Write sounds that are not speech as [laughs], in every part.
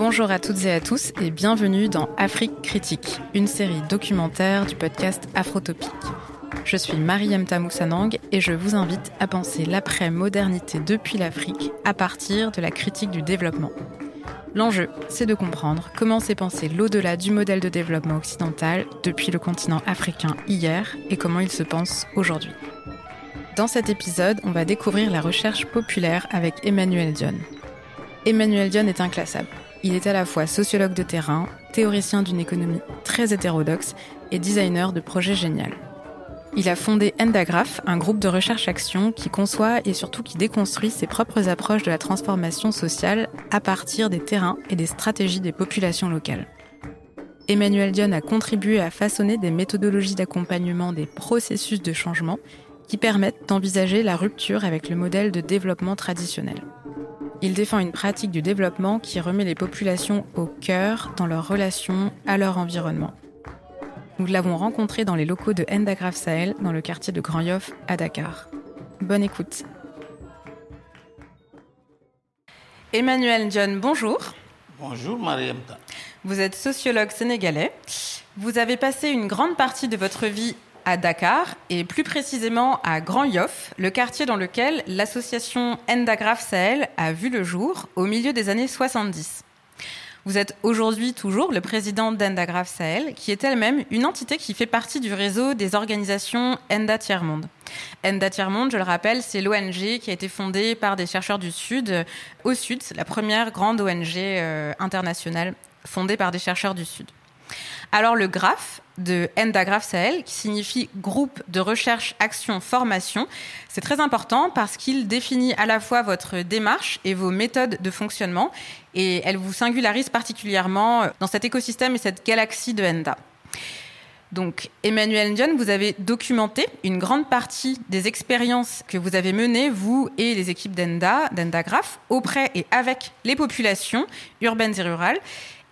Bonjour à toutes et à tous et bienvenue dans Afrique Critique, une série documentaire du podcast Afrotopique. Je suis Mariam Tamoussanang et je vous invite à penser l'après-modernité depuis l'Afrique à partir de la critique du développement. L'enjeu, c'est de comprendre comment s'est pensé l'au-delà du modèle de développement occidental depuis le continent africain hier et comment il se pense aujourd'hui. Dans cet épisode, on va découvrir la recherche populaire avec Emmanuel Dion. Emmanuel Dion est inclassable. Il est à la fois sociologue de terrain, théoricien d'une économie très hétérodoxe et designer de projets géniaux. Il a fondé Endagraph, un groupe de recherche-action qui conçoit et surtout qui déconstruit ses propres approches de la transformation sociale à partir des terrains et des stratégies des populations locales. Emmanuel Dion a contribué à façonner des méthodologies d'accompagnement des processus de changement qui permettent d'envisager la rupture avec le modèle de développement traditionnel. Il défend une pratique du développement qui remet les populations au cœur dans leur relation à leur environnement. Nous l'avons rencontré dans les locaux de Endagraph Sahel, dans le quartier de Grand Yoff, à Dakar. Bonne écoute. Emmanuel John, bonjour. Bonjour Mariam. Vous êtes sociologue sénégalais. Vous avez passé une grande partie de votre vie à Dakar et plus précisément à Grand Yoff, le quartier dans lequel l'association Endagraph Sahel a vu le jour au milieu des années 70. Vous êtes aujourd'hui toujours le président d'Endagraph Sahel, qui est elle-même une entité qui fait partie du réseau des organisations Enda Tiers-Monde. Enda Tiers-Monde, je le rappelle, c'est l'ONG qui a été fondée par des chercheurs du Sud, au Sud, la première grande ONG euh, internationale fondée par des chercheurs du Sud. Alors le GRAPH de Endagraph Sahel, qui signifie groupe de recherche, action, formation, c'est très important parce qu'il définit à la fois votre démarche et vos méthodes de fonctionnement et elle vous singularise particulièrement dans cet écosystème et cette galaxie de Enda. Donc, Emmanuel Ndion, vous avez documenté une grande partie des expériences que vous avez menées, vous et les équipes d'Enda, d'Endagraph, auprès et avec les populations urbaines et rurales.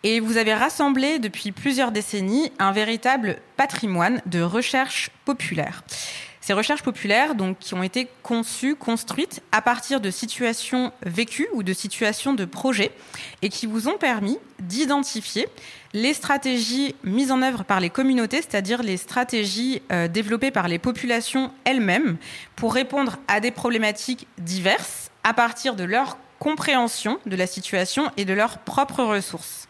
Et vous avez rassemblé depuis plusieurs décennies un véritable patrimoine de recherche populaire. Ces recherches populaires, donc, qui ont été conçues, construites à partir de situations vécues ou de situations de projets, et qui vous ont permis d'identifier les stratégies mises en œuvre par les communautés, c'est-à-dire les stratégies euh, développées par les populations elles-mêmes, pour répondre à des problématiques diverses à partir de leur compréhension de la situation et de leurs propres ressources.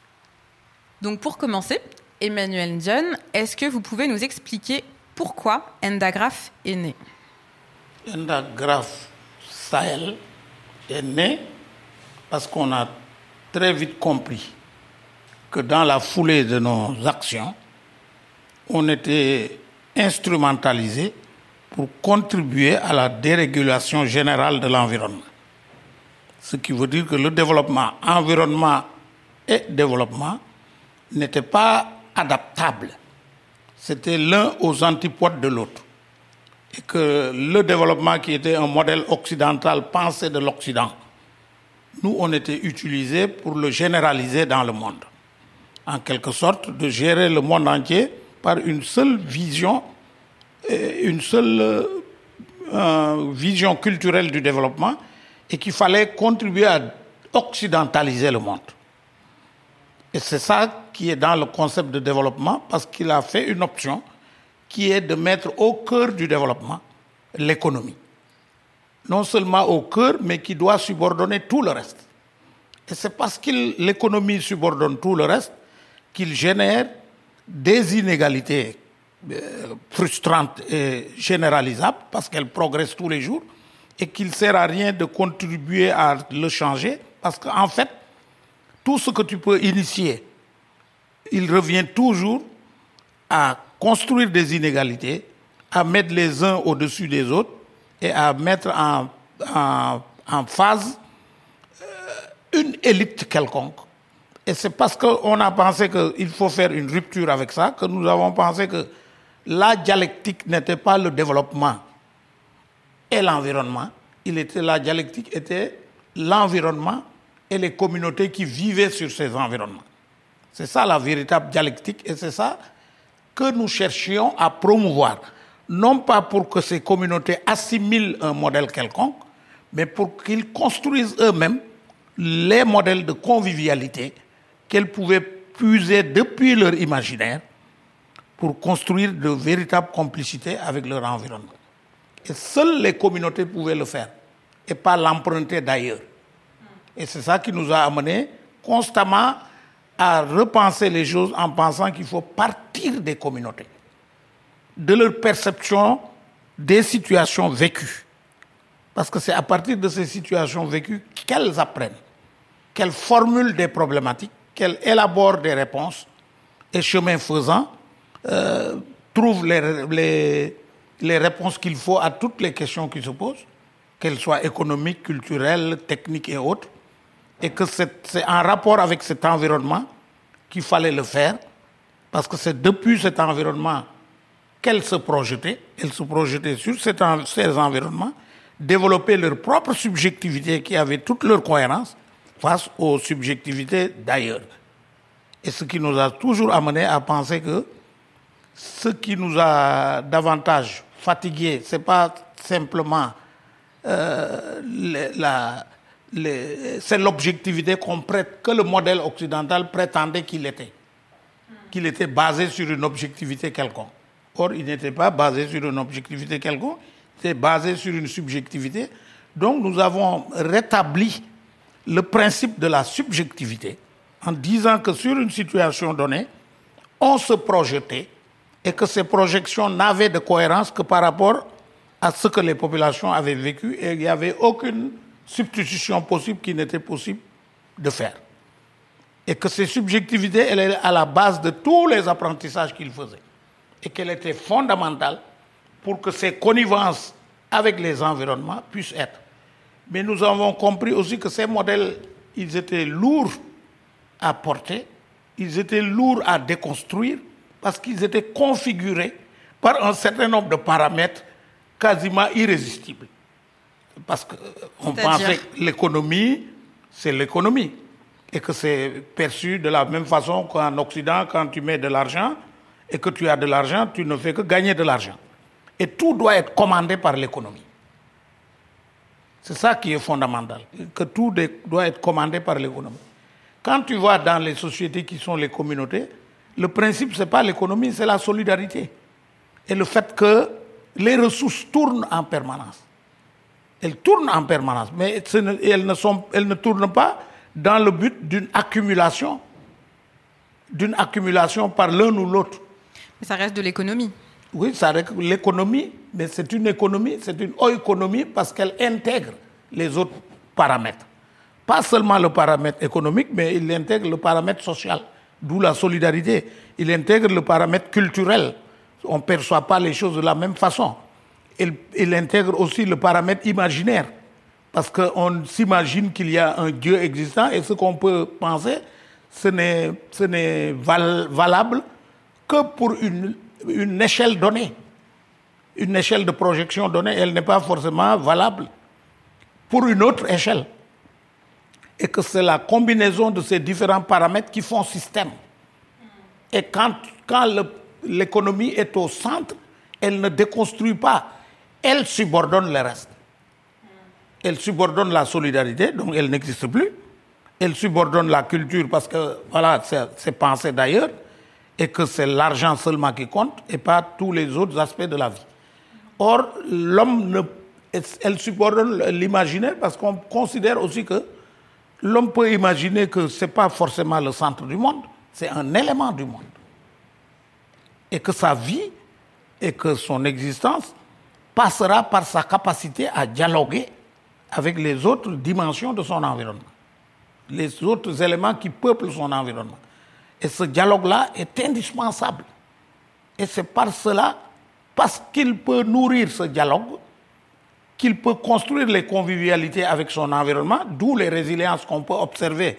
Donc pour commencer, Emmanuel John, est-ce que vous pouvez nous expliquer pourquoi Endagraph est né? Endagraph Sahel est né parce qu'on a très vite compris que dans la foulée de nos actions, on était instrumentalisé pour contribuer à la dérégulation générale de l'environnement. Ce qui veut dire que le développement, environnement et développement n'était pas adaptable. C'était l'un aux antipodes de l'autre. Et que le développement qui était un modèle occidental pensé de l'Occident, nous, on était utilisé pour le généraliser dans le monde. En quelque sorte, de gérer le monde entier par une seule vision, une seule euh, vision culturelle du développement, et qu'il fallait contribuer à occidentaliser le monde. Et c'est ça qui est dans le concept de développement, parce qu'il a fait une option qui est de mettre au cœur du développement l'économie. Non seulement au cœur, mais qui doit subordonner tout le reste. Et c'est parce que l'économie subordonne tout le reste qu'il génère des inégalités euh, frustrantes et généralisables, parce qu'elles progressent tous les jours, et qu'il ne sert à rien de contribuer à le changer, parce qu'en fait, tout ce que tu peux initier, il revient toujours à construire des inégalités, à mettre les uns au-dessus des autres et à mettre en, phase euh, une élite quelconque. Et c'est parce qu'on a pensé qu'il faut faire une rupture avec ça que nous avons pensé que la dialectique n'était pas le développement et l'environnement. Il était, la dialectique était l'environnement et les communautés qui vivaient sur ces environnements. C'est ça la véritable dialectique et c'est ça que nous cherchions à promouvoir. Non pas pour que ces communautés assimilent un modèle quelconque, mais pour qu'ils construisent eux-mêmes les modèles de convivialité qu'elles pouvaient puiser depuis leur imaginaire pour construire de véritables complicités avec leur environnement. Et seules les communautés pouvaient le faire et pas l'emprunter d'ailleurs. Et c'est ça qui nous a amené constamment à repenser les choses en pensant qu'il faut partir des communautés, de leur perception des situations vécues. Parce que c'est à partir de ces situations vécues qu'elles apprennent, qu'elles formulent des problématiques, qu'elles élaborent des réponses et chemin faisant, euh, trouvent les, les réponses qu'il faut à toutes les questions qui se posent, qu'elles soient économiques, culturelles, techniques et autres, et que c'est en rapport avec cet environnement qu'il fallait le faire, parce que c'est depuis cet environnement qu'elles se projetaient, elles se projetaient sur ces environnements, développer leur propre subjectivité qui avait toute leur cohérence face aux subjectivités d'ailleurs. Et ce qui nous a toujours amené à penser que ce qui nous a davantage fatigué, ce n'est pas simplement euh, c'est l'objectivité qu'on que le modèle occidental prétendait qu'il était, qu'il était basé sur une objectivité quelconque. Or, il n'était pas basé sur une objectivité quelconque, il était basé sur une subjectivité. Donc, nous avons rétabli le principe de la subjectivité en disant que sur une situation donnée, on se projetait et que ces projections n'avaient de cohérence que par rapport à ce que les populations avaient vécu et il n'y avait aucune substitution possible qui n'était possible de faire. Et que ces subjectivités, elles étaient à la base de tous les apprentissages qu'ils faisaient. Et qu'elle était fondamentale pour que ces connivences avec les environnements puissent être. Mais nous avons compris aussi que ces modèles, ils étaient lourds à porter, ils étaient lourds à déconstruire, parce qu'ils étaient configurés par un certain nombre de paramètres quasiment irrésistibles. Parce qu'on pensait que l'économie, c'est l'économie. Et que c'est perçu de la même façon qu'en Occident, quand tu mets de l'argent et que tu as de l'argent, tu ne fais que gagner de l'argent. Et tout doit être commandé par l'économie. C'est ça qui est fondamental, que tout doit être commandé par l'économie. Quand tu vois dans les sociétés qui sont les communautés, le principe, ce n'est pas l'économie, c'est la solidarité. Et le fait que les ressources tournent en permanence. Elles tournent en permanence, mais elles ne, sont, elles ne tournent pas dans le but d'une accumulation, d'une accumulation par l'un ou l'autre. Mais ça reste de l'économie. Oui, ça reste l'économie, mais c'est une économie, c'est une économie parce qu'elle intègre les autres paramètres. Pas seulement le paramètre économique, mais il intègre le paramètre social, d'où la solidarité. Il intègre le paramètre culturel. On ne perçoit pas les choses de la même façon il, intègre aussi le paramètre imaginaire. Parce qu'on s'imagine qu'il y a un Dieu existant et ce qu'on peut penser, ce n'est valable que pour une, échelle donnée. Une échelle de projection donnée, elle n'est pas forcément valable pour une autre échelle. Et que c'est la combinaison de ces différents paramètres qui font système. Et quand l'économie est au centre, elle ne déconstruit pas elle subordonne le reste. Elle subordonne la solidarité, donc elle n'existe plus. Elle subordonne la culture parce que, voilà, c'est pensé d'ailleurs, et que c'est l'argent seulement qui compte et pas tous les autres aspects de la vie. Or, l'homme, elle subordonne l'imaginaire parce qu'on considère aussi que l'homme peut imaginer que ce n'est pas forcément le centre du monde, c'est un élément du monde. Et que sa vie et que son existence passera par sa capacité à dialoguer avec les autres dimensions de son environnement, les autres éléments qui peuplent son environnement. Et ce dialogue-là est indispensable. Et c'est par cela, parce qu'il peut nourrir ce dialogue, qu'il peut construire les convivialités avec son environnement, d'où les résiliences qu'on peut observer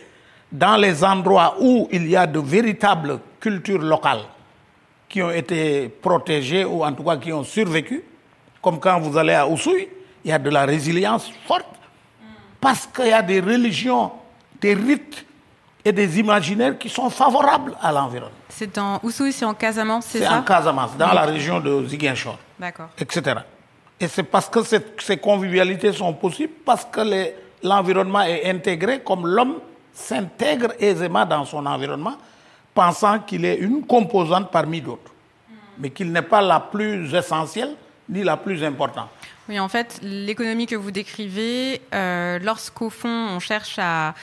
dans les endroits où il y a de véritables cultures locales qui ont été protégées ou en tout cas qui ont survécu, comme quand vous allez à Oussouy, il y a de la résilience forte. Parce qu'il y a des religions, des rites et des imaginaires qui sont favorables à l'environnement. C'est en Oussouy, c'est en Casamance, c'est ça C'est en Casamance, dans la région de Ziguinchor. D'accord. Etc. Et c'est parce que ces convivialités sont possibles, parce que l'environnement est intégré comme l'homme s'intègre aisément dans son environnement, pensant qu'il est une composante parmi d'autres, mais qu'il n'est pas la plus essentielle ni la plus importante. Oui, en fait, l'économie que vous décrivez, euh, lorsqu'au fond on cherche à,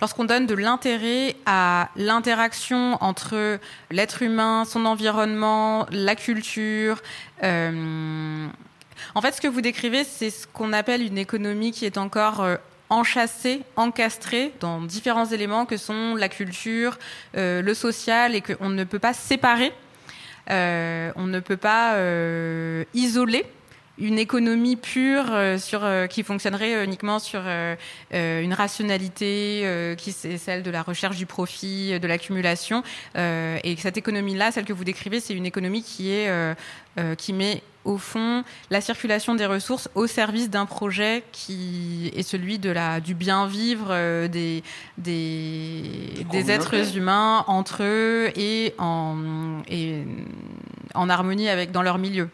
lorsqu'on donne de l'intérêt à l'interaction entre l'être humain, son environnement, la culture, euh, en fait, ce que vous décrivez, c'est ce qu'on appelle une économie qui est encore euh, enchâssée, encastrée dans différents éléments que sont la culture, le social, et qu'on ne peut pas séparer, on ne peut pas isoler une économie pure sur, qui fonctionnerait uniquement sur une rationalité qui est celle de la recherche du profit, de l'accumulation. et cette économie-là, celle que vous décrivez, c'est une économie qui, est, qui met au fond, la circulation des ressources au service d'un projet qui est celui de la, du bien vivre euh, des, des, des, êtres humains entre eux et en, et en harmonie avec, dans leur milieu.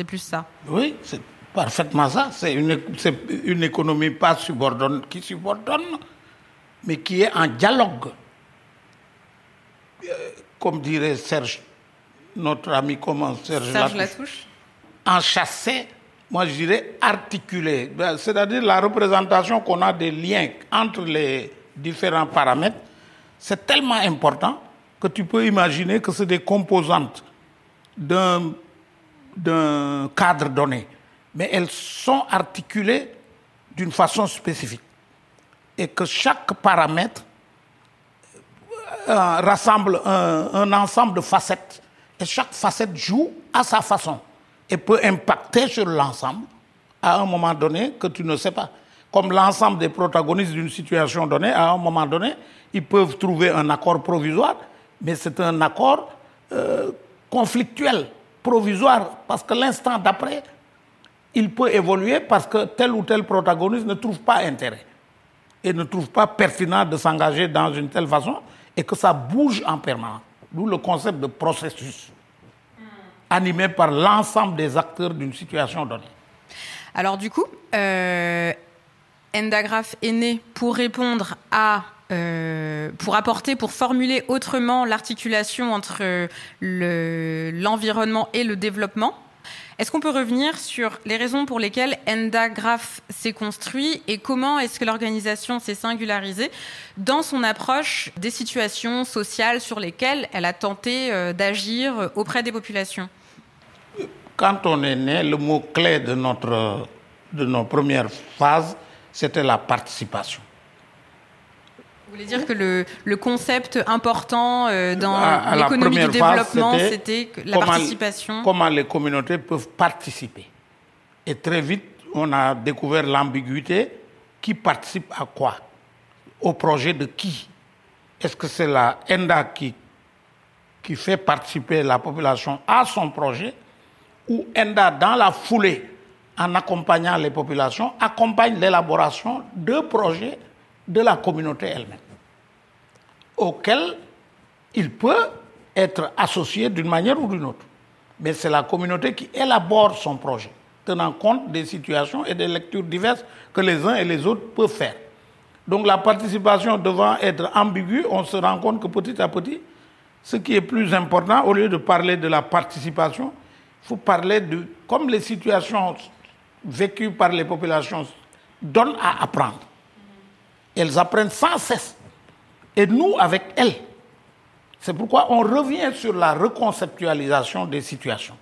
C'est plus ça. Oui, c'est parfaitement ça. C'est une, une économie pas subordonnée, qui subordonne, mais qui est en dialogue. Euh, comme dirait Serge, notre ami comment Serge, Serge Latouche enchâssé, moi je dirais articulé. Ben, c'est-à-dire la représentation qu'on a des liens entre les différents paramètres, c'est tellement important que tu peux imaginer que c'est des composantes d'un, d'un cadre donné. Mais elles sont articulées d'une façon spécifique. Et que chaque paramètre euh, rassemble un, ensemble de facettes. Et chaque facette joue à sa façon et peut impacter sur l'ensemble à un moment donné que tu ne sais pas. Comme l'ensemble des protagonistes d'une situation donnée, à un moment donné, ils peuvent trouver un accord provisoire, mais c'est un accord euh, conflictuel, provisoire, parce que l'instant d'après, il peut évoluer parce que tel ou tel protagoniste ne trouve pas intérêt et ne trouve pas pertinent de s'engager dans une telle façon et que ça bouge en permanence. D'où le concept de processus animé par l'ensemble des acteurs d'une situation donnée. Alors du coup, euh, Endagraph est né pour répondre à euh, pour apporter, pour formuler autrement l'articulation entre l'environnement et le développement. Est-ce qu'on peut revenir sur les raisons pour lesquelles Endagraph s'est construit et comment est-ce que l'organisation s'est singularisée dans son approche des situations sociales sur lesquelles elle a tenté euh, d'agir auprès des populations? Quand on est né, le mot clé de, notre, de nos premières phases, c'était la participation. Vous voulez dire que le, le concept important euh, dans l'économie du développement, c'était la participation Comment les communautés peuvent participer. Et très vite, on a découvert l'ambiguïté. Qui participe à quoi? Au projet de qui? Est-ce que c'est la ENDA qui, qui fait participer la population à son projet? Où ENDA, dans la foulée, en accompagnant les populations, accompagne l'élaboration de projets de la communauté elle-même, auxquels il peut être associé d'une manière ou d'une autre. Mais c'est la communauté qui élabore son projet, tenant compte des situations et des lectures diverses que les uns et les autres peuvent faire. Donc la participation devant être ambiguë, on se rend compte que petit à petit, ce qui est plus important, au lieu de parler de la participation, il faut parler de comme les situations vécues par les populations donnent à apprendre. Elles apprennent sans cesse. Et nous, avec elles. C'est pourquoi on revient sur la reconceptualisation des situations.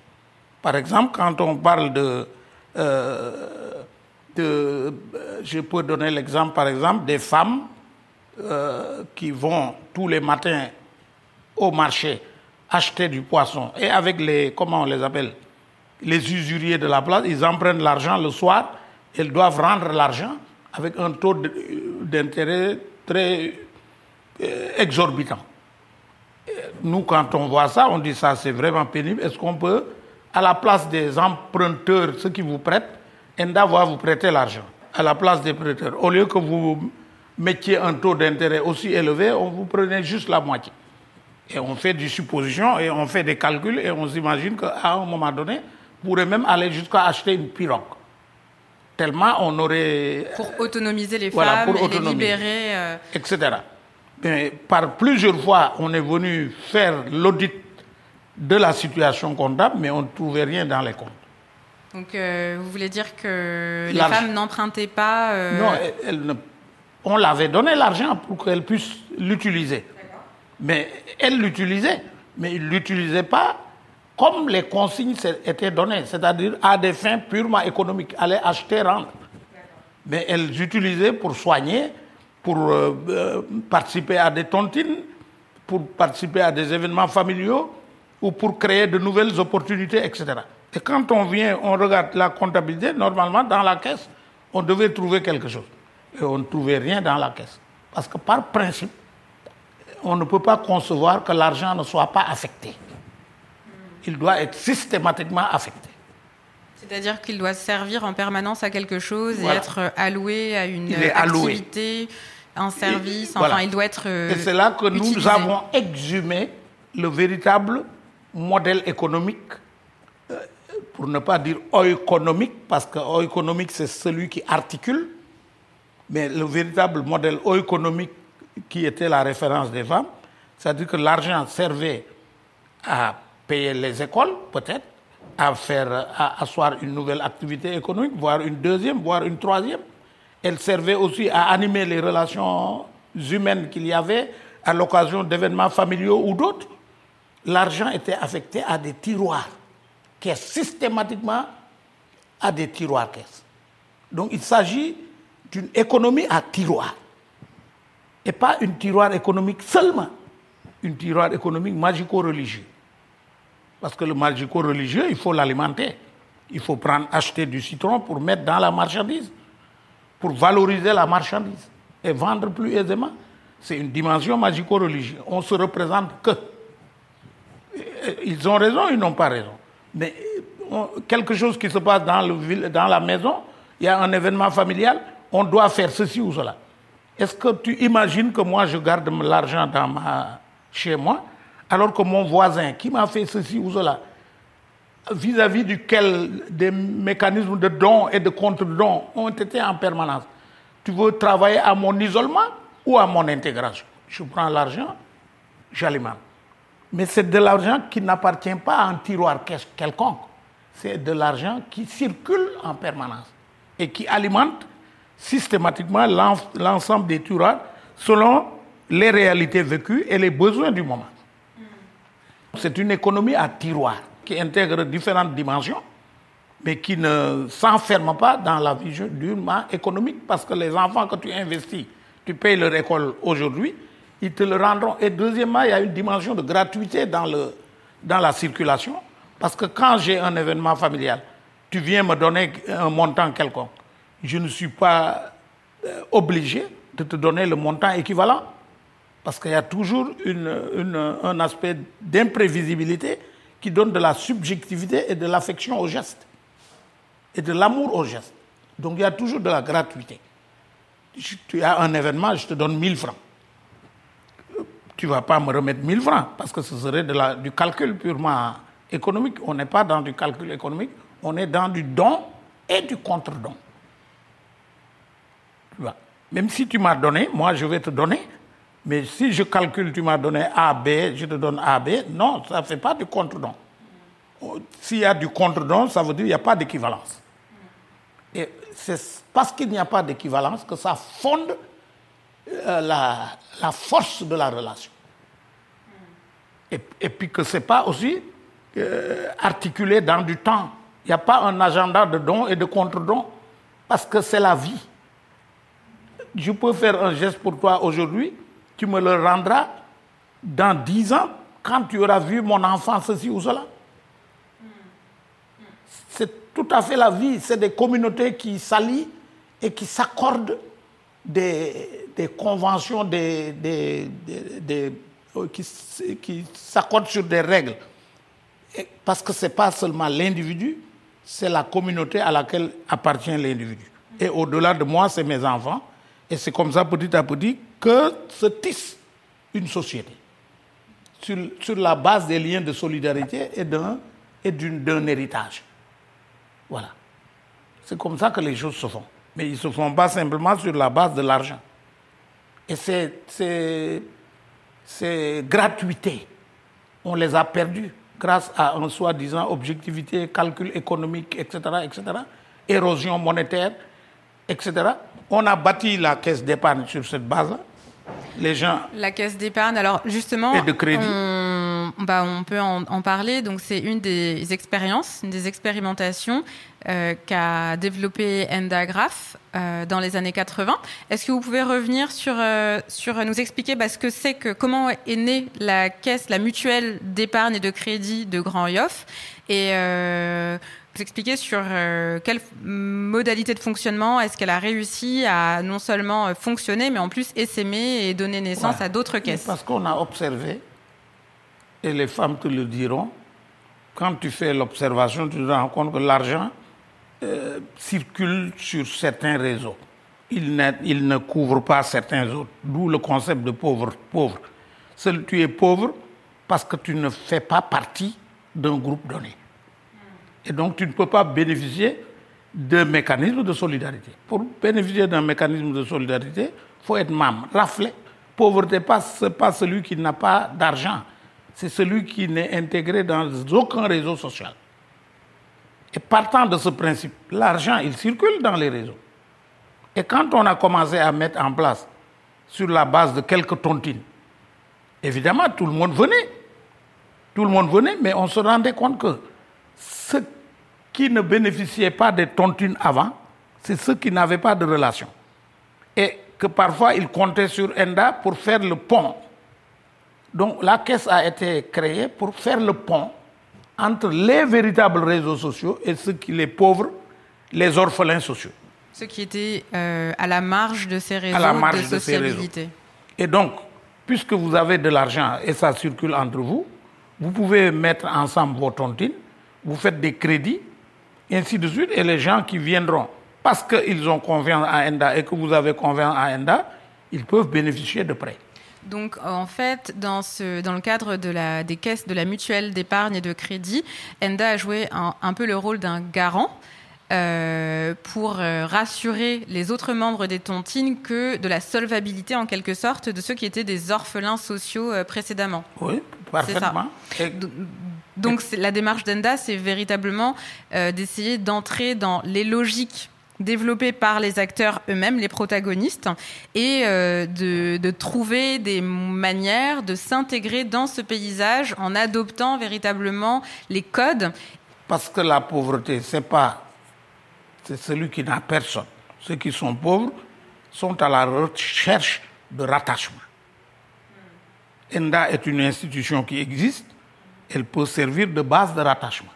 Par exemple, quand on parle de... Euh, de je peux donner l'exemple, par exemple, des femmes euh, qui vont tous les matins au marché acheter du poisson. Et avec les, comment on les appelle, les usuriers de la place, ils en prennent l'argent le soir, ils doivent rendre l'argent avec un taux d'intérêt très euh, exorbitant. Nous, quand on voit ça, on dit ça, c'est vraiment pénible. Est-ce qu'on peut, à la place des emprunteurs, ceux qui vous prêtent, Enda va vous prêter l'argent, à la place des prêteurs. Au lieu que vous mettiez un taux d'intérêt aussi élevé, on vous prenait juste la moitié. Et on fait des suppositions et on fait des calculs et on s'imagine qu'à un moment donné, on pourrait même aller jusqu'à acheter une pirogue. Tellement on aurait... Pour autonomiser les Voilà, femmes pour et les libérer. euh, etc. Mais par plusieurs fois, on est venu faire l'audit de la situation comptable, mais on ne trouvait rien dans les comptes. Donc, euh, vous voulez dire que les femmes n'empruntaient pas euh, Non, elle- elle ne- on l'avait donné l'argent pour qu'elle puisse l'utiliser. Mais elle l'utilisait, mais il ne l'utilisait pas comme les consignes étaient données, c'est-à-dire à des fins purement économiques, aller acheter, rendre. Mais elle l'utilisait pour soigner, pour euh, euh, participer à des tontines, pour participer à des événements familiaux ou pour créer de nouvelles opportunités, etc. Et quand on vient, on regarde la comptabilité, normalement, dans la caisse, on devait trouver quelque chose. Et on ne trouvait rien dans la caisse. Parce que par principe, on ne peut pas concevoir que l'argent ne soit pas affecté. Il doit être systématiquement affecté. C'est-à-dire qu'il doit servir en permanence à quelque chose Voilà. et être euh, alloué à une activité, un service. Voilà. Enfin, il doit être. euh, Et c'est là que nous avons exhumé le véritable modèle économique, euh, pour ne pas dire oéconomique, parce que oéconomique, c'est celui qui articule, mais le véritable modèle oéconomique qui était la référence des femmes, c'est-à-dire que l'argent servait à payer les écoles, peut-être, à faire, à asseoir une nouvelle activité économique, voire une deuxième, voire une troisième. Elle servait aussi à animer les relations humaines qu'il y avait à l'occasion d'événements familiaux ou d'autres. L'argent était affecté à des tiroirs, caisses, systématiquement à des tiroirs caisses. Donc il s'agit d'une économie à tiroir. Et pas une tiroir économique seulement, une tiroir économique magico-religieux. Parce que le magico-religieux, il faut l'alimenter. Il faut prendre, acheter du citron pour mettre dans la marchandise, pour valoriser la marchandise et vendre plus aisément. C'est une dimension magico-religieuse. On se représente que. Ils ont raison, ils n'ont pas raison. Mais quelque chose qui se passe dans, le dans la maison, il y a un événement familial, on doit faire ceci ou cela. Est-ce que tu imagines que moi je garde l'argent chez moi, alors que mon voisin qui m'a fait ceci ou cela, vis-à-vis duquel des mécanismes de dons et de contre-dons ont été en permanence. Tu veux travailler à mon isolement ou à mon intégration? Je prends l'argent, j'alimente. Mais c'est de l'argent qui n'appartient pas à un tiroir quel- quelconque. C'est de l'argent qui circule en permanence et qui alimente systématiquement l'en- l'ensemble des tiroirs selon les réalités vécues et les besoins du moment. C'est une économie à tiroir qui intègre différentes dimensions, mais qui ne s'enferme pas dans la vision durement économique parce que les enfants que tu investis, tu payes leur école aujourd'hui, ils te le rendront. Et deuxièmement, il y a une dimension de gratuité dans, dans la circulation parce que quand j'ai un événement familial, tu viens me donner un montant quelconque, je ne suis pas euh, obligé de te donner le montant équivalent parce qu'il y a toujours un aspect d'imprévisibilité qui donne de la subjectivité et de l'affection au geste. Et de l'amour au geste. Donc il y a toujours de la gratuité. Tu as un événement, je te donne 1000 francs. Tu ne vas pas me remettre 1000 francs parce que ce serait du calcul purement économique. On n'est pas dans du calcul économique, on est dans du don et du contre-don. Même si tu m'as donné, moi je vais te donner. Mais si je calcule, tu m'as donné A, B, je te donne A, B, non, ça ne fait pas du contre-don. S'il y a du contre-don, ça veut dire qu'il n'y a pas d'équivalence. Et c'est parce qu'il n'y a pas d'équivalence que ça fonde euh, la, force de la relation. Et, et puis que ce n'est pas aussi euh, articulé dans du temps. Il n'y a pas un agenda de don et de contre-don parce que c'est la vie. Je peux faire un geste pour toi aujourd'hui, tu me le rendras dans dix ans quand tu auras vu mon enfant ceci ou cela. C'est tout à fait la vie. C'est des communautés qui s'allient et qui s'accordent des, des conventions, des, euh, qui, s'accordent sur des règles. Parce que ce n'est pas seulement l'individu, c'est la communauté à laquelle appartient l'individu. Et au-delà de moi, c'est mes enfants. Et c'est comme ça, petit à petit, que se tisse une société. Sur, sur la base des liens de solidarité et d'un et d'un héritage. Voilà. C'est comme ça que les choses se font. Mais ils ne se font pas simplement sur la base de l'argent. Et ces, ces gratuités, on les a perdues grâce à un soi-disant objectivité, calcul économique, etc., etc., érosion monétaire, etc. On a bâti la caisse d'épargne sur cette base-là. Les gens. La caisse d'épargne, alors justement. Et de crédit. On, bah, on peut en, en parler. Donc, c'est une des expériences, une des expérimentations euh, qu'a développé Endagraph euh, dans les années 80. Est-ce que vous pouvez revenir sur, euh, sur nous expliquer bah, ce que c'est que comment est née la caisse, la mutuelle d'épargne et de crédit de Grand Yoff? Et vous expliquer sur quelle modalité de fonctionnement est-ce qu'elle a réussi à non seulement fonctionner, mais en plus essaimer et donner naissance à d'autres caisses. Parce qu'on a observé, et les femmes te le diront, quand tu fais l'observation, tu te rends compte que l'argent euh, circule sur certains réseaux. Il ne, il ne couvre pas certains autres. D'où le concept de pauvre. pauvre. Tu es pauvre parce que tu ne fais pas partie d'un groupe donné. Et donc tu ne peux pas bénéficier d'un mécanisme de solidarité. Pour bénéficier d'un mécanisme de solidarité, il faut être membre, rafler. Pauvreté, ce n'est pas celui qui n'a pas d'argent, c'est celui qui n'est intégré dans aucun réseau social. Et partant de ce principe, l'argent, il circule dans les réseaux. Et quand on a commencé à mettre en place, sur la base de quelques tontines, évidemment, tout le monde venait. Tout le monde venait, mais on se rendait compte que ceux qui ne bénéficiaient pas des tontines avant, c'est ceux qui n'avaient pas de relation. Et que parfois, ils comptaient sur ENDA pour faire le pont. Donc la caisse a été créée pour faire le pont entre les véritables réseaux sociaux et ceux qui, les pauvres, les orphelins sociaux. Ceux qui étaient euh, à la marge de ces réseaux à la marge de, sociabilité. Et donc, puisque vous avez de l'argent et ça circule entre vous, vous pouvez mettre ensemble vos tontines, vous faites des crédits, et ainsi de suite, et les gens qui viendront, parce qu'ils ont confiance à ENDA et que vous avez confiance à ENDA, ils peuvent bénéficier de prêts. Donc, en fait, dans, ce, dans le cadre de la, des caisses de la mutuelle d'épargne et de crédit, ENDA a joué un, peu le rôle d'un garant. Euh, pour euh, rassurer les autres membres des tontines que de la solvabilité en quelque sorte de ceux qui étaient des orphelins sociaux euh, précédemment. Oui, parfaitement. Donc la démarche d'ENDA, c'est véritablement d'essayer d'entrer dans les logiques développés par les acteurs eux-mêmes, les protagonistes, et euh, de, trouver des manières de s'intégrer dans ce paysage en adoptant véritablement les codes. Parce que la pauvreté, c'est pas c'est celui qui n'a personne. Ceux qui sont pauvres sont à la recherche de rattachement. ENDA est une institution qui existe, elle peut servir de base de rattachement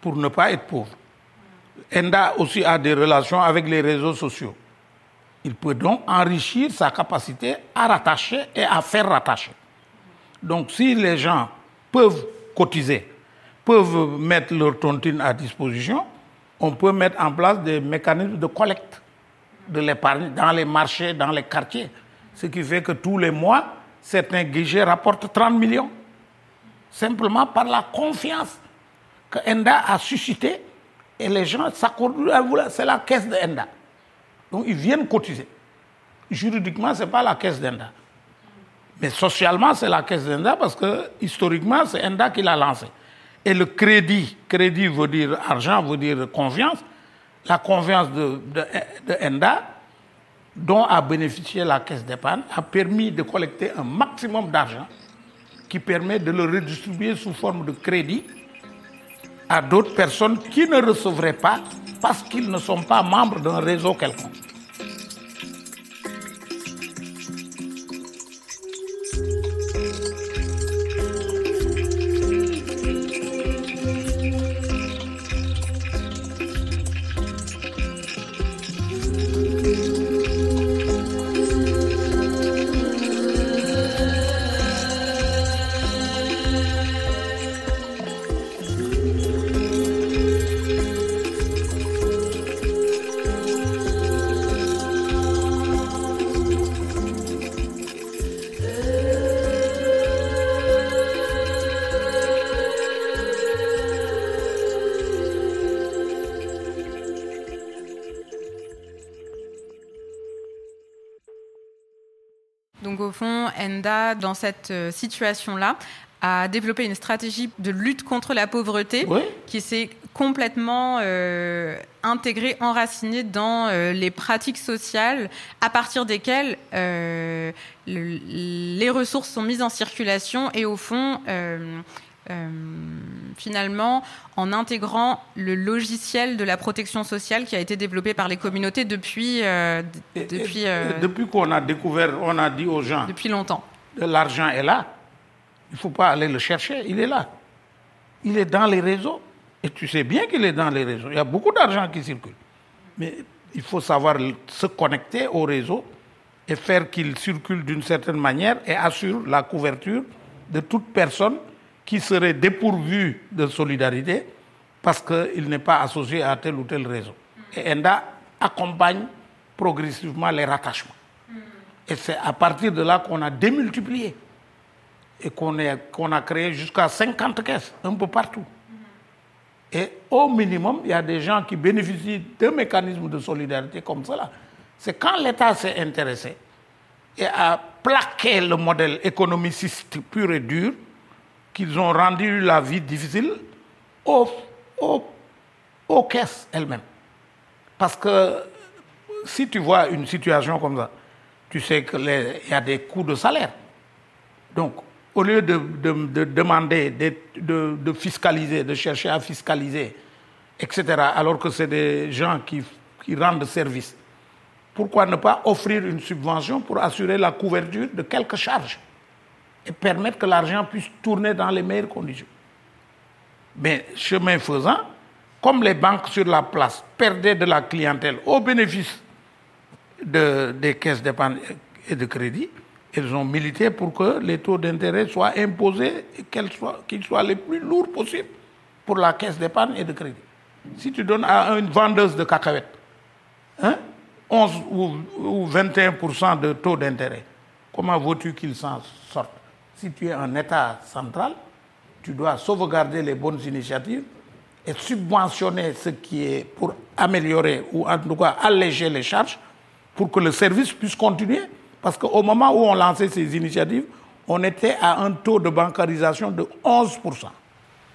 pour ne pas être pauvre. ENDA aussi a des relations avec les réseaux sociaux. Il peut donc enrichir sa capacité à rattacher et à faire rattacher. Donc si les gens peuvent cotiser, peuvent mettre leur tontine à disposition, on peut mettre en place des mécanismes de collecte dans les marchés, dans les quartiers. Ce qui fait que tous les mois, certains guichets rapportent 30 millions. Simplement par la confiance que ENDA a suscité et les gens s'accordent, c'est la caisse d'ENDA. Donc ils viennent cotiser. Juridiquement, ce n'est pas la caisse d'ENDA. Mais socialement, c'est la caisse d'ENDA parce que historiquement, c'est ENDA qui l'a lancé. Et le crédit, crédit veut dire argent, veut dire confiance. La confiance de, de, ENDA, dont a bénéficié la caisse d'épargne, a permis de collecter un maximum d'argent qui permet de le redistribuer sous forme de crédit à d'autres personnes qui ne recevraient pas parce qu'ils ne sont pas membres d'un réseau quelconque. Enda, dans cette euh, situation-là, a développé une stratégie de lutte contre la pauvreté qui s'est complètement euh, intégrée, enracinée dans euh, les pratiques sociales à partir desquelles les ressources sont mises en circulation et au fond euh, finalement en intégrant le logiciel de la protection sociale qui a été développé par les communautés depuis euh, depuis euh, depuis qu'on a découvert, on a dit aux gens depuis longtemps. L'argent est là. Il faut pas aller le chercher, il est là. Il est dans les réseaux et tu sais bien qu'il est dans les réseaux. Il y a beaucoup d'argent qui circule. Mais il faut savoir se connecter au réseau et faire qu'il circule d'une certaine manière et assure la couverture de toute personne qui serait dépourvu de solidarité parce qu'il n'est pas associé à tel ou tel réseau. Et ENDA accompagne progressivement les rattachements. Et c'est à partir de là qu'on a démultiplié et qu'on a créé jusqu'à 50 caisses, un peu partout. Et au minimum, il y a des gens qui bénéficient d'un mécanisme de solidarité comme cela. C'est quand l'État s'est intéressé et a plaqué le modèle économiciste pur et dur, qu'ils ont rendu la vie difficile aux, caisses elles-mêmes. Parce que si tu vois une situation comme ça, tu sais qu'il y a des coûts de salaire. Donc, au lieu de, demander, de, fiscaliser, de chercher à fiscaliser, etc., alors que c'est des gens qui rendent service, pourquoi ne pas offrir une subvention pour assurer la couverture de quelques charges? Et permettre que l'argent puisse tourner dans les meilleures conditions. Mais chemin faisant, comme les banques sur la place perdaient de la clientèle au bénéfice des caisses d'épargne et de crédit, elles ont milité pour que les taux d'intérêt soient imposés et qu'ils soient, les plus lourds possibles pour la caisse d'épargne et de crédit. Si tu donnes à une vendeuse de cacahuètes 11 hein, ou, ou 21% de taux d'intérêt, comment veux-tu qu'il s'en sorte? Si tu es un État central, tu dois sauvegarder les bonnes initiatives et subventionner ce qui est pour améliorer ou en tout cas alléger les charges pour que le service puisse continuer. Parce qu'au moment où on lançait ces initiatives, on était à un taux de bancarisation de 11%.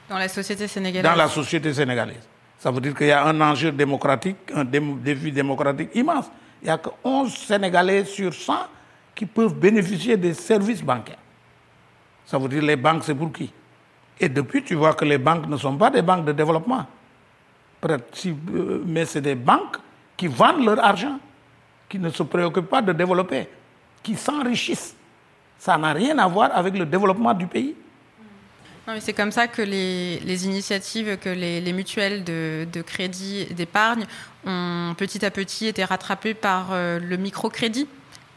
Dans la société sénégalaise Dans la société sénégalaise. Ça veut dire qu'il y a un enjeu démocratique, un défi démocratique immense. Il n'y a que 11 Sénégalais sur 100 qui peuvent bénéficier des services bancaires. Ça veut dire les banques, c'est pour qui? Et depuis, tu vois que les banques ne sont pas des banques de développement. Euh, mais c'est des banques qui vendent leur argent, qui ne se préoccupent pas de développer, qui s'enrichissent. Ça n'a rien à voir avec le développement du pays. c'est comme ça que les, initiatives, que les, mutuelles de, crédit d'épargne ont petit à petit été rattrapées par euh, le microcrédit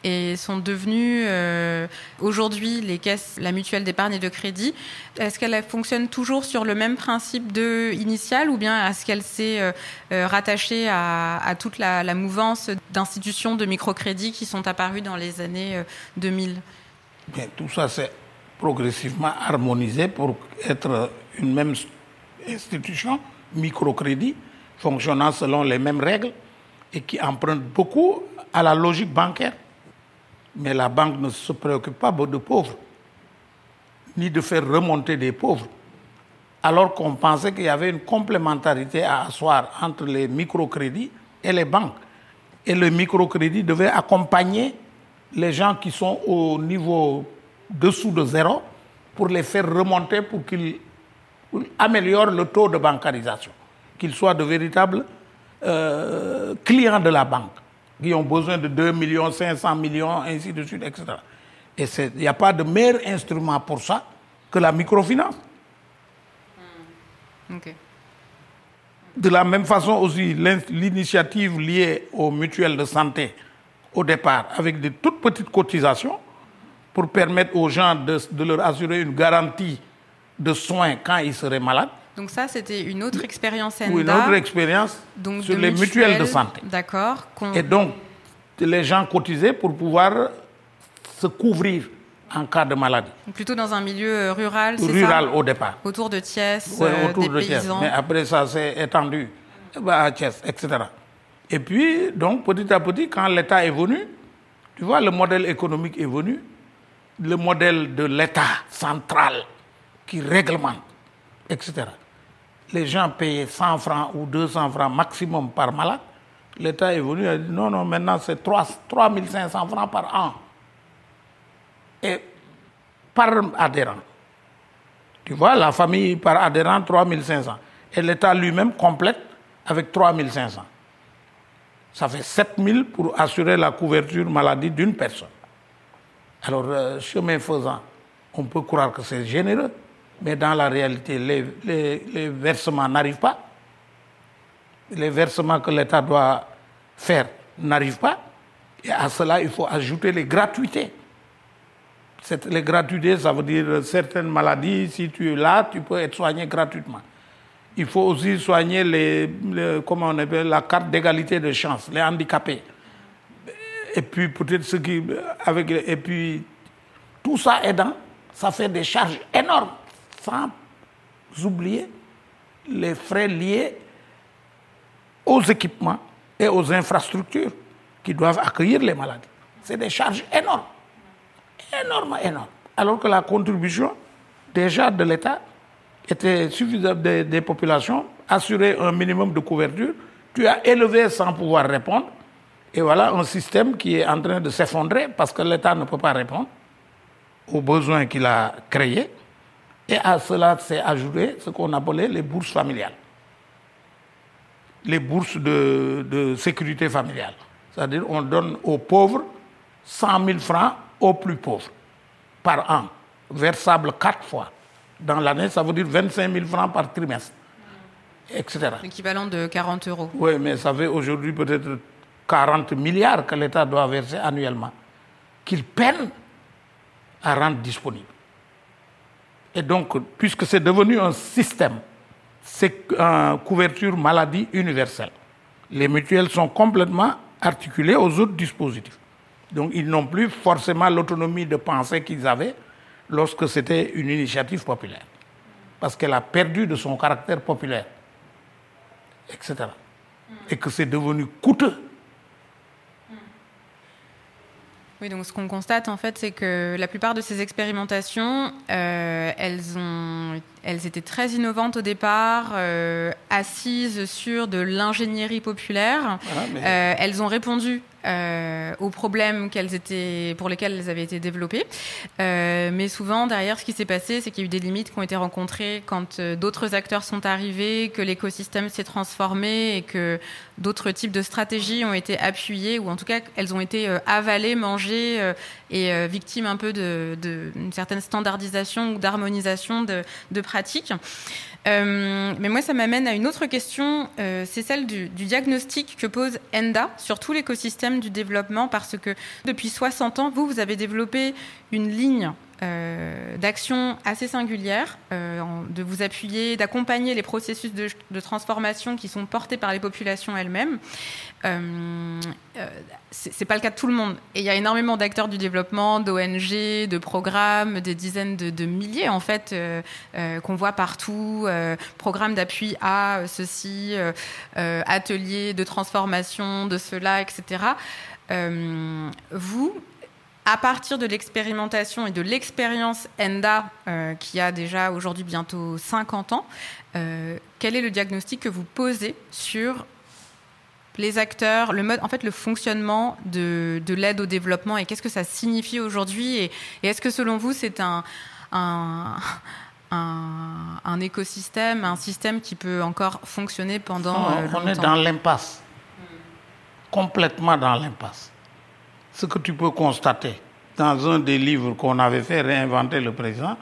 et sont devenues euh, aujourd'hui les caisses, la mutuelle d'épargne et de crédit. Est-ce qu'elle fonctionne toujours sur le même principe de initial ou bien est-ce qu'elle s'est euh, euh, rattachée à, toute la, mouvance d'institutions de microcrédit qui sont apparues dans les années 2000 bien, Tout ça s'est progressivement harmonisé pour être une même institution, microcrédit, fonctionnant selon les mêmes règles et qui emprunte beaucoup à la logique bancaire. Mais la banque ne se préoccupe pas de pauvres, ni de faire remonter des pauvres, alors qu'on pensait qu'il y avait une complémentarité à asseoir entre les microcrédits et les banques. Et le microcrédit devait accompagner les gens qui sont au niveau dessous de zéro pour les faire remonter pour qu'ils améliorent le taux de bancarisation, qu'ils soient de véritables euh, clients de la banque qui ont besoin de 2 millions, 500 millions, ainsi de suite, etc. Et il n'y a pas de meilleur instrument pour ça que la microfinance. Hmm. De la même façon aussi, l'initiative liée aux mutuelles de santé au départ, avec de toutes petites cotisations, pour permettre aux gens de, de leur assurer une garantie de soins quand ils seraient malades. Donc ça, c'était une autre expérience ENDA. une autre expérience sur les mutuelles, de santé. D'accord. Et donc, les gens cotisaient pour pouvoir se couvrir en cas de maladie. Plutôt dans un milieu euh, rural, c'est Rural au départ. Autour de Thiès, ouais, euh, autour de Thiès. Mais après ça s'est étendu à Thiès, etc. Et puis, donc, petit à petit, quand l'État est venu, tu vois, le modèle économique est venu, le modèle de l'État central qui réglemente, etc. Les gens payaient 100 francs ou 200 francs maximum par malade. L'État est venu et a dit non, non, maintenant c'est 3, 3500 francs par an. Et par adhérent. Tu vois, la famille par adhérent, 3500. Et l'État lui-même complète avec 3500. Ça fait 7000 pour assurer la couverture maladie d'une personne. Alors, euh, chemin faisant, on peut croire que c'est généreux, mais dans la réalité, les, versements n'arrivent pas. Les versements que l'État doit faire n'arrivent pas. Et à cela, il faut ajouter les gratuités. Les gratuités, ça veut dire certaines maladies, si tu es là, tu peux être soigné gratuitement. Il faut aussi soigner les, comment on appelle, la carte d'égalité de chance, les handicapés. Et puis peut-être ceux qui, avec, et puis tout ça aidant, ça fait des charges énormes, sans oublier les frais liés aux équipements et aux infrastructures qui doivent accueillir les maladies. C'est des charges énormes énorme, énorme. Alors que la contribution déjà de l'État était suffisante des, populations, assurer un minimum de couverture. Tu as élevé sans pouvoir répondre. Et voilà un système qui est en train de s'effondrer parce que l'État ne peut pas répondre aux besoins qu'il a créés. Et à cela s'est ajouté ce qu'on appelait les bourses familiales. Les bourses de, de sécurité familiale. C'est-à-dire on donne aux pauvres 100 000 francs aux plus pauvres par an, versable quatre fois. Dans l'année, ça veut dire 25 000 francs par trimestre, etc. L'équivalent de 40 euros. Oui, mais ça fait aujourd'hui peut-être 40 milliards que l'État doit verser annuellement, qu'il peine à rendre disponible. Et donc, puisque c'est devenu un système, c'est une couverture maladie universelle. Les mutuelles sont complètement articulées aux autres dispositifs. Donc ils n'ont plus forcément l'autonomie de penser qu'ils avaient lorsque c'était une initiative populaire. Parce qu'elle a perdu de son caractère populaire, etc. Et que c'est devenu coûteux Oui, donc ce qu'on constate en fait, c'est que la plupart de ces expérimentations, euh, elles, ont, elles étaient très innovantes au départ, euh, assises sur de l'ingénierie populaire. Euh, elles ont répondu euh, aux problèmes qu'elles étaient, pour lesquels elles avaient été développées. Euh, mais souvent, derrière, ce qui s'est passé, c'est qu'il y a eu des limites qui ont été rencontrées quand euh, d'autres acteurs sont arrivés, que l'écosystème s'est transformé et que d'autres types de stratégies ont été appuyées, ou en tout cas, elles ont été avalées, mangées et victimes un peu d'une certaine standardisation ou d'harmonisation de, de pratiques. Euh, mais moi, ça m'amène à une autre question, euh, c'est celle du, du, diagnostic que pose ENDA sur tout l'écosystème du développement, parce que depuis 60 ans, vous, vous avez développé une ligne euh, d'action assez singulière, euh, de vous appuyer, d'accompagner les processus de, de, transformation qui sont portés par les populations elles-mêmes. Euh, euh c'est pas le cas de tout le monde. Et il y a énormément d'acteurs du développement, d'ONG, de programmes, des dizaines de, de milliers en fait euh, qu'on voit partout. programmes d'appui à ceci, ateliers de transformation de cela, etc. vous, à partir de l'expérimentation et de l'expérience ENDA, euh, qui a déjà aujourd'hui bientôt 50 ans, euh, quel est le diagnostic que vous posez sur les acteurs, le mode, en fait, le fonctionnement de, l'aide au développement et qu'est-ce que ça signifie aujourd'hui et, est-ce que selon vous c'est un, [laughs] un, un, écosystème, un système qui peut encore fonctionner pendant euh, On est dans l'impasse, complètement dans l'impasse ce que tu peux constater dans un des livres qu'on avait fait réinventer le président,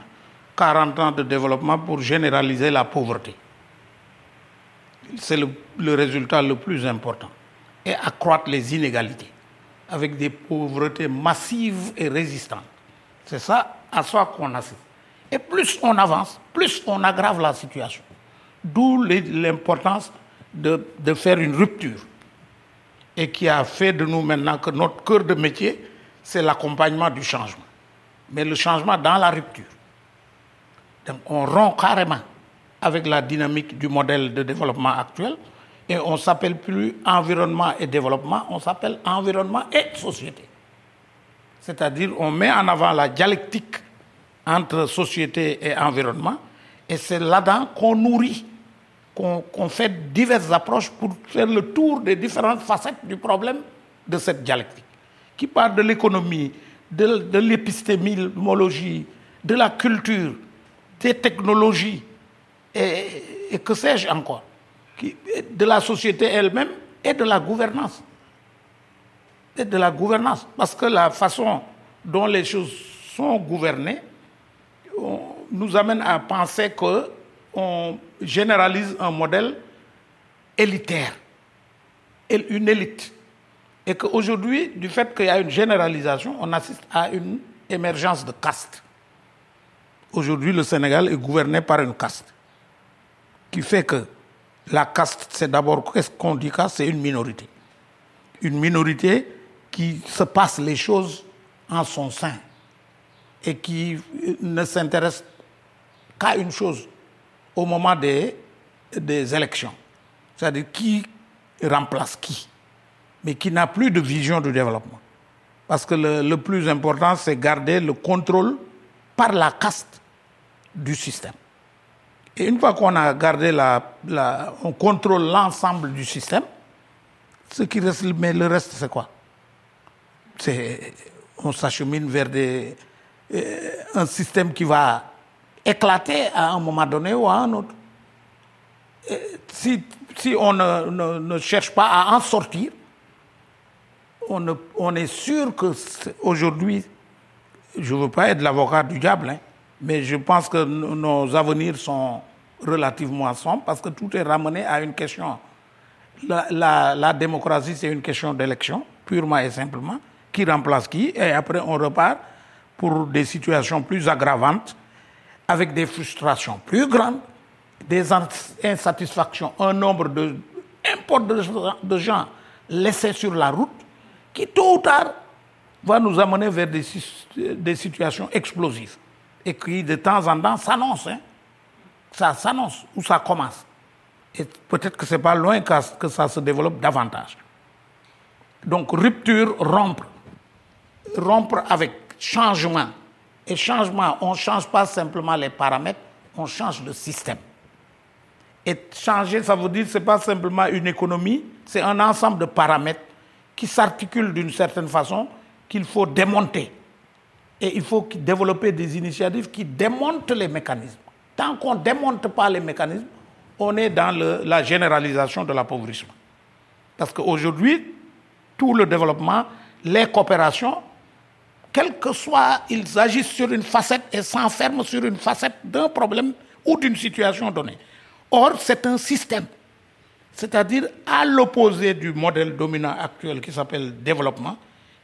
40 ans de développement pour généraliser la pauvreté. C'est le, résultat le plus important. Et accroître les inégalités avec des pauvretés massives et résistantes. C'est ça à soi qu'on assiste. Et plus on avance, plus on aggrave la situation. D'où l'importance de faire une rupture et qui a fait de nous maintenant que notre cœur de métier, c'est l'accompagnement du changement. Mais le changement dans la rupture. Donc on rompt carrément avec la dynamique du modèle de développement actuel et on ne s'appelle plus environnement et développement, on s'appelle environnement et société. C'est-à-dire on met en avant la dialectique entre société et environnement, et c'est là-dedans qu'on nourrit, qu'on fait diverses approches pour faire le tour des différentes facettes du problème de cette dialectique, qui part de l'économie, de, l'épistémologie, de la culture, des technologies, et, que sais-je encore, de la société elle-même et de la gouvernance. Et de la gouvernance. Parce que la façon dont les choses sont gouvernées nous amène à penser qu'on généralise un modèle élitaire, une élite. Et qu'aujourd'hui, du fait qu'il y a une généralisation, on assiste à une émergence de castes. Aujourd'hui, le Sénégal est gouverné par une caste qui fait que la caste, c'est d'abord, qu'est-ce qu'on dit caste? C'est une minorité. Une minorité qui se passe les choses en son sein et qui ne s'intéresse qu'à une chose au moment des, des élections. C'est-à-dire qui remplace qui, mais qui n'a plus de vision de développement. Parce que le, le plus important, c'est garder le contrôle par la caste du système. Et une fois qu'on a gardé la, la on contrôle l'ensemble du système, ce qui reste, mais le reste, c'est quoi? C'est, on s'achemine vers des, euh, un système qui va éclater à un moment donné ou à un autre. si, si on ne, ne, cherche pas à en sortir, on, on est sûr que aujourd'hui, je ne veux pas être l'avocat du diable, hein, mais je pense que nos avenirs sont relativement sombres parce que tout est ramené à une question. La, la, la démocratie, c'est une question d'élection, purement et simplement. Qui remplace qui? Et après, on repart pour des situations plus aggravantes, avec des frustrations plus grandes, des insatisfactions, un nombre de, de gens laissés sur la route, qui tôt ou tard va nous amener vers des, des situations explosives et qui de temps en temps s'annoncent. Hein. Ça s'annonce ou ça commence. Et peut-être que ce n'est pas loin que ça se développe davantage. Donc rupture, rompre. Rompre avec changement. Et changement, on ne change pas simplement les paramètres, on change le système. Et changer, ça veut dire que ce n'est pas simplement une économie, c'est un ensemble de paramètres qui s'articulent d'une certaine façon qu'il faut démonter. Et il faut développer des initiatives qui démontent les mécanismes. Tant qu'on ne démonte pas les mécanismes, on est dans la généralisation de l'appauvrissement. Parce qu'aujourd'hui, tout le développement, les coopérations quel que soit, ils agissent sur une facette et s'enferment sur une facette d'un problème ou d'une situation donnée. Or, c'est un système. C'est-à-dire, à, l'opposé du modèle dominant actuel qui s'appelle développement,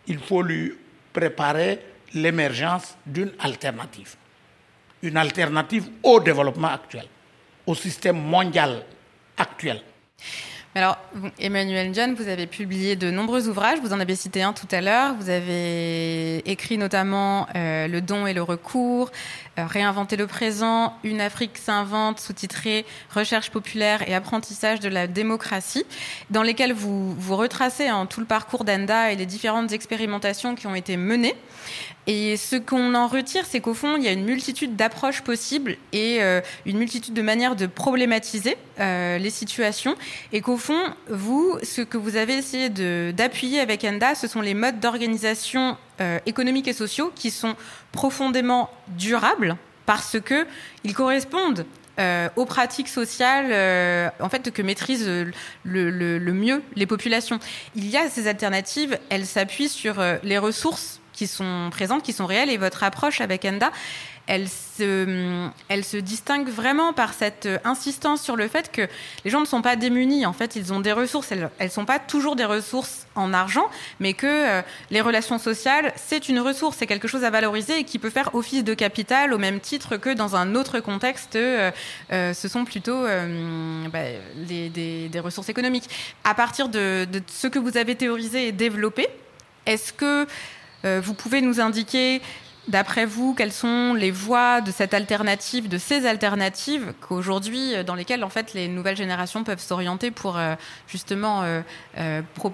il faut lui préparer l'émergence d'une alternative. Une alternative au développement actuel, au système mondial actuel. Alors, Emmanuel John, vous avez publié de nombreux ouvrages. Vous en avez cité un tout à l'heure. Vous avez écrit notamment euh, Le don et le recours, Réinventer le présent, Une Afrique s'invente, sous-titré Recherche populaire et apprentissage de la démocratie, dans lesquels vous, vous retracez en tout le parcours d'Enda et les différentes expérimentations qui ont été menées. Et ce qu'on en retire, c'est qu'au fond, il y a une multitude d'approches possibles et euh, une multitude de manières de problématiser euh, les situations. Et qu'au fond, vous, ce que vous avez essayé d'appuyer avec ENDA, ce sont les modes d'organisation euh, économiques et sociaux qui sont profondément durables parce qu'ils correspondent aux pratiques sociales en fait que maîtrisent le, le, mieux les populations. Il y a ces alternatives, elles s'appuient sur les ressources qui sont présentes, qui sont réelles. Et votre approche avec Enda, elle se, elle se distingue vraiment par cette insistance sur le fait que les gens ne sont pas démunis. En fait, ils ont des ressources. Elles ne sont pas toujours des ressources en argent, mais que euh, les relations sociales, c'est une ressource, c'est quelque chose à valoriser et qui peut faire office de capital au même titre que dans un autre contexte, euh, euh, ce sont plutôt bah, des, des, ressources économiques. À partir de, de ce que vous avez théorisé et développé, est-ce que euh, vous pouvez nous indiquer, d'après vous, quelles sont les voies de cette alternative, de ces alternatives qu'aujourd'hui, euh, dans lesquelles en fait les nouvelles générations peuvent s'orienter pour euh, justement. Euh, pro,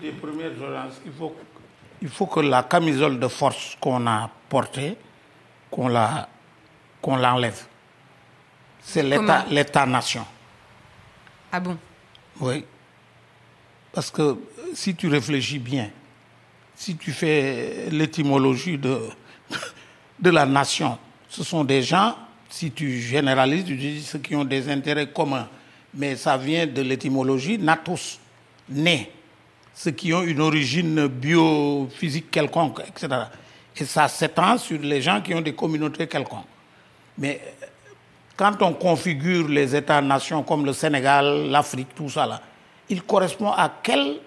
des premières il faut il faut que la camisole de force qu'on a portée, qu'on la, qu'on l'enlève. C'est l'État, l'État-nation. Ah bon? Oui. Parce que si tu réfléchis bien, si tu fais l'étymologie de, de la nation, ce sont des gens, si tu généralises, tu dis ceux qui ont des intérêts communs. Mais ça vient de l'étymologie natus, né, ceux qui ont une origine biophysique quelconque, etc. Et ça s'étend sur les gens qui ont des communautés quelconques. Mais quand on configure les États-nations comme le Sénégal, l'Afrique, tout ça là, il correspond à quel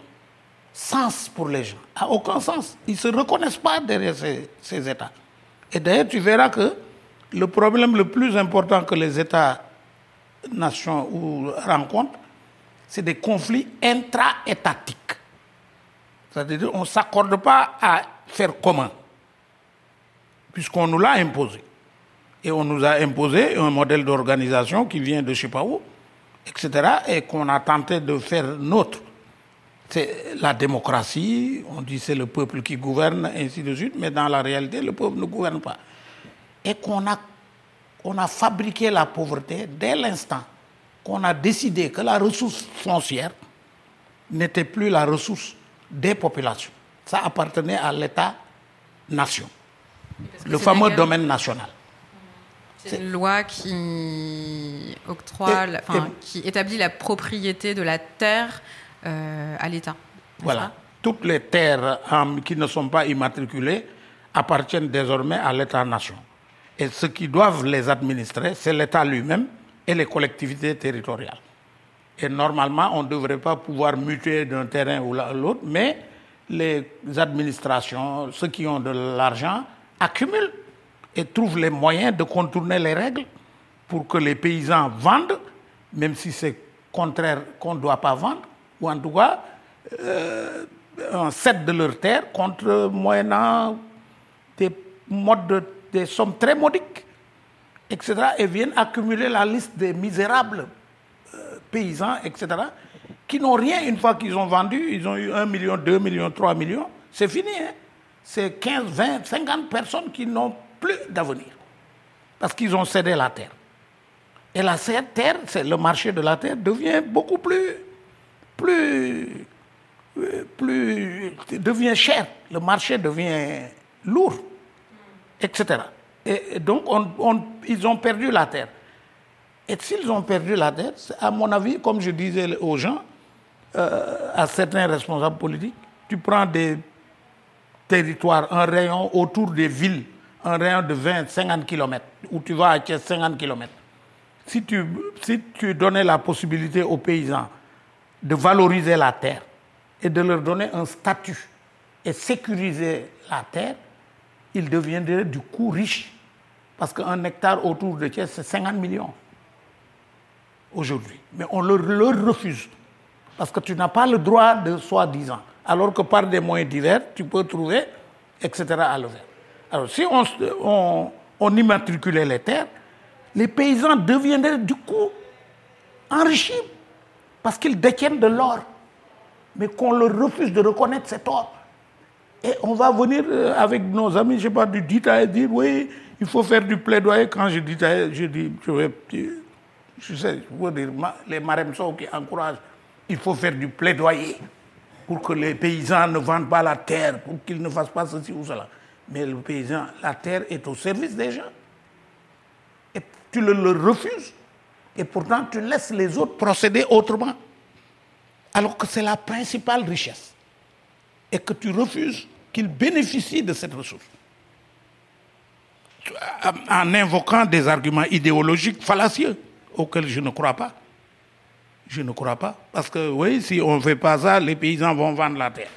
sens pour les gens aucun sens. Ils ne se reconnaissent pas derrière ces, États. Et d'ailleurs, tu verras que le problème le plus important que les États-nations rencontrent, c'est des conflits intra-étatiques. C'est-à-dire qu'on ne s'accorde pas à faire commun, puisqu'on nous l'a imposé. Et on nous a imposé un modèle d'organisation qui vient de je ne sais pas où, etc., et qu'on a tenté de faire nôtre. C'est la démocratie, on dit c'est le peuple qui gouverne, ainsi de suite, mais dans la réalité, le peuple ne gouverne pas. Et qu'on a, on a fabriqué la pauvreté dès l'instant qu'on a décidé que la ressource foncière n'était plus la ressource des populations. Ça appartenait à l'État-nation, le fameux domaine national. C'est une loi qui octroie, qui établit la propriété de la terre à l'État. Voilà. Toutes les terres qui ne sont pas immatriculées appartiennent désormais à l'État-nation. Et ceux qui doivent les administrer, c'est l'État lui-même et les collectivités territoriales. Et normalement, on ne devrait pas pouvoir muter d'un terrain ou l'autre, mais les administrations, ceux qui ont de l'argent, accumulent et trouvent les moyens de contourner les règles pour que les paysans vendent, même si c'est contraire qu'on ne doit pas vendre, ou en tout cas euh, un de leur terre contre moyennant des modes de, des sommes très modiques, etc. Et viennent accumuler la liste des misérables euh, paysans, etc., qui n'ont rien une fois qu'ils ont vendu. Ils ont eu 1 million, 2 millions, 3 millions. C'est fini. Hein? C'est 15, 20, 50 personnes qui n'ont plus d'avenir. Parce qu'ils ont cédé la terre. Et la terre, c'est le marché de la terre devient beaucoup plus, plus, euh, plus, devient cher. Le marché devient lourd, etc. Et donc, ils ont perdu la terre. Et s'ils ont perdu la terre, à mon avis, comme je disais aux gens, euh, à certains responsables politiques, tu prends des territoires, un rayon autour des villes un rayon de 20, 50 km, où tu vas à 50 km. Si tu, si tu donnais la possibilité aux paysans de valoriser la terre et de leur donner un statut et sécuriser la terre, ils deviendraient du coup riches. Parce qu'un hectare autour de Thiès, c'est 50 millions aujourd'hui. Mais on leur, refuse. Parce que tu n'as pas le droit de soi-disant. Alors que par des moyens divers, tu peux trouver, etc., à le. Alors, si on, on, immatriculait les terres, les paysans deviendraient du coup enrichis parce qu'ils détiennent de l'or, mais qu'on leur refuse de reconnaître cet or. Et on va venir euh, avec nos amis, je ne sais pas, du et dire oui, il faut faire du plaidoyer. Quand je dis je dis, je sais, je veux dire, les maremsons qui encouragent, il faut faire du plaidoyer pour que les paysans ne vendent pas la terre, pour qu'ils ne fassent pas ceci ou cela. Mais le paysan, la terre est au service des gens. Et tu le, refuses. Et pourtant, tu laisses les autres procéder autrement. Alors que c'est la principale richesse. Et que tu refuses qu'ils bénéficient de cette ressource. En invoquant des arguments idéologiques fallacieux auxquels je ne crois pas. Je ne crois pas. Parce que oui, si on ne fait pas ça, les paysans vont vendre la terre.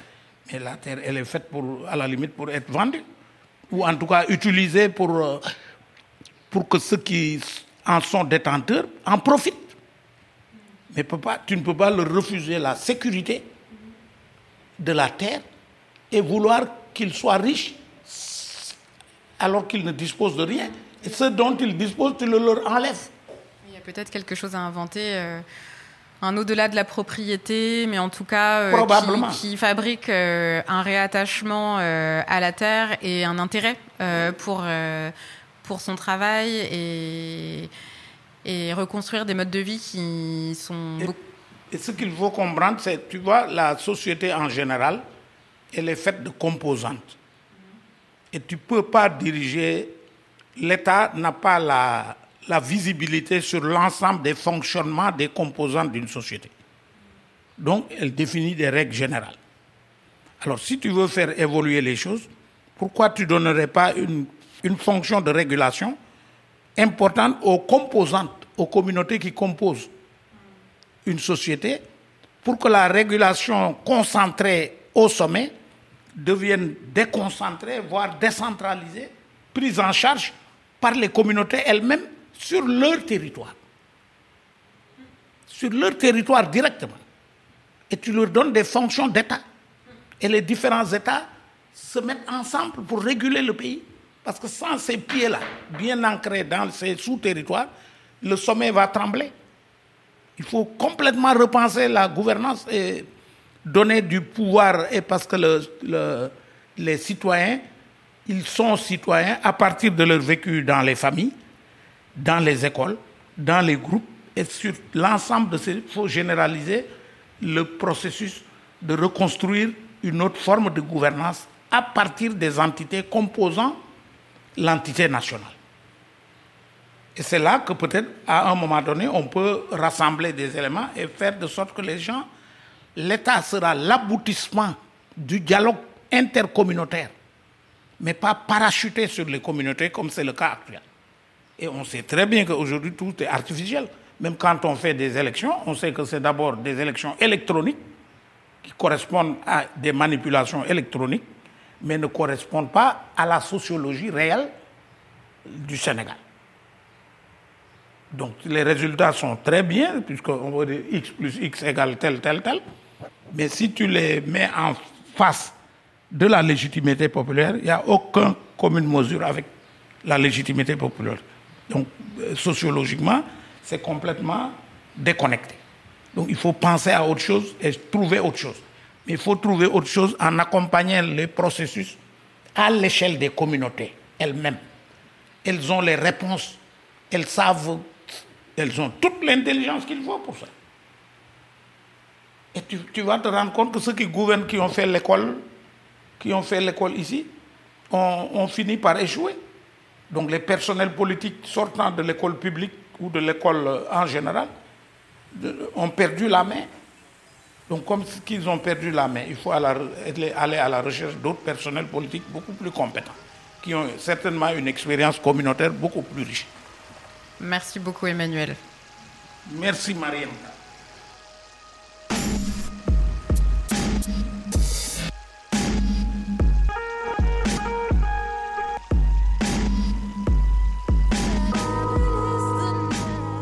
Mais la terre, elle est faite pour, à la limite pour être vendue ou en tout cas utilisé pour, euh, pour que ceux qui en sont détenteurs en profitent. Mais tu ne peux pas leur refuser la sécurité de la terre et vouloir qu'ils soient riches alors qu'ils ne disposent de rien. Et ce dont ils disposent, tu le leur enlèves. Il y a peut-être quelque chose à inventer. Euh, un au-delà de la propriété, mais en tout cas euh, qui, qui fabrique euh, un réattachement euh, à la terre et un intérêt pour, pour son travail et, et reconstruire des modes de vie qui sont Et, beaucoup- et ce qu'il faut comprendre, c'est, tu vois, la société en général, elle est faite de composantes. Et tu ne peux pas diriger, l'État n'a pas la, la visibilité sur l'ensemble des fonctionnements des composantes d'une société. Donc, elle définit des règles générales. Alors, si tu veux faire évoluer les choses, pourquoi tu ne donnerais pas une, une fonction de régulation importante aux composantes, aux communautés qui composent une société pour que la régulation concentrée au sommet devienne déconcentrée, voire décentralisée, prise en charge par les communautés elles-mêmes sur leur territoire. Sur leur territoire directement. Et tu leur donnes des fonctions d'État. Et les différents États se mettent ensemble pour réguler le pays. Parce que sans ces pieds-là, bien ancrés dans ces sous-territoires, le sommet va trembler. Il faut complètement repenser la gouvernance et donner du pouvoir, et parce que le- le- les citoyens, ils sont citoyens à partir de leur vécu dans les familles, dans les écoles, dans les groupes, et sur l'ensemble de ces... Il faut généraliser le processus de reconstruire une autre forme de gouvernance à partir des entités composant l'entité nationale. Et c'est là que peut-être, à un moment donné, on peut rassembler des éléments et faire de sorte que les gens, l'État sera l'aboutissement du dialogue intercommunautaire, mais pas parachuté sur les communautés comme c'est le cas actuel. Et on sait très bien qu'aujourd'hui, tout est artificiel. Même quand on fait des élections, on sait que c'est d'abord des élections électroniques qui correspondent à des manipulations électroniques, mais ne correspondent pas à la sociologie réelle du Sénégal. Donc les résultats sont très bien, puisqu'on dire x plus x égale tel, tel, tel. Mais si tu les mets en face de la légitimité populaire, il n'y a aucun commune mesure avec la légitimité populaire. Donc euh, sociologiquement, c'est complètement déconnecté. Donc il faut penser à autre chose et trouver autre chose. Mais il faut trouver autre chose en accompagnant les processus à l'échelle des communautés elles-mêmes. Elles ont les réponses, elles savent, elles ont toute l'intelligence qu'il faut pour ça. Et tu, vas te rendre compte que ceux qui gouvernent, qui ont fait l'école, qui ont fait l'école ici, ont, fini par échouer. Donc les personnels politiques sortant de l'école publique ou de l'école euh, en général ont perdu la main. Donc comme qu'ils ont perdu la main, il faut aller à la recherche d'autres personnels politiques beaucoup plus compétents, qui ont certainement une expérience communautaire beaucoup plus riche. Merci beaucoup, Emmanuel. Merci Mariam.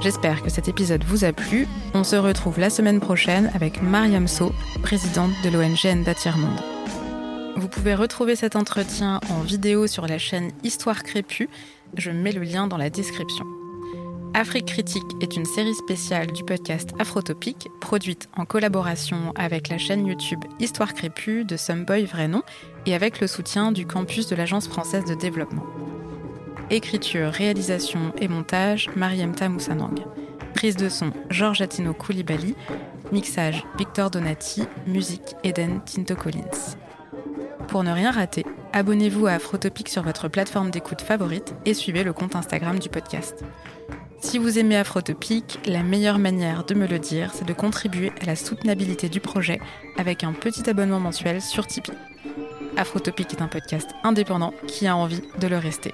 J'espère que cet épisode vous a plu. On se retrouve la semaine prochaine avec Mariam So, présidente de l'ONG Tiers-Monde. Vous pouvez retrouver cet entretien en vidéo sur la chaîne Histoire Crépue. Je mets le lien dans la description. Afrique Critique est une série spéciale du podcast Afrotopique, produite en collaboration avec la chaîne YouTube Histoire Crépue de Someboy Vrai Nom et avec le soutien du campus de l'Agence française de développement. Écriture, réalisation et montage, Mariam Tamoussanang. Prise de son, Georges Atino Koulibaly. Mixage, Victor Donati. Musique, Eden Tinto Collins. Pour ne rien rater, abonnez-vous à Afrotopic sur votre plateforme d'écoute favorite et suivez le compte Instagram du podcast. Si vous aimez Afrotopic, la meilleure manière de me le dire, c'est de contribuer à la soutenabilité du projet avec un petit abonnement mensuel sur Tipeee. Afrotopic est un podcast indépendant qui a envie de le rester.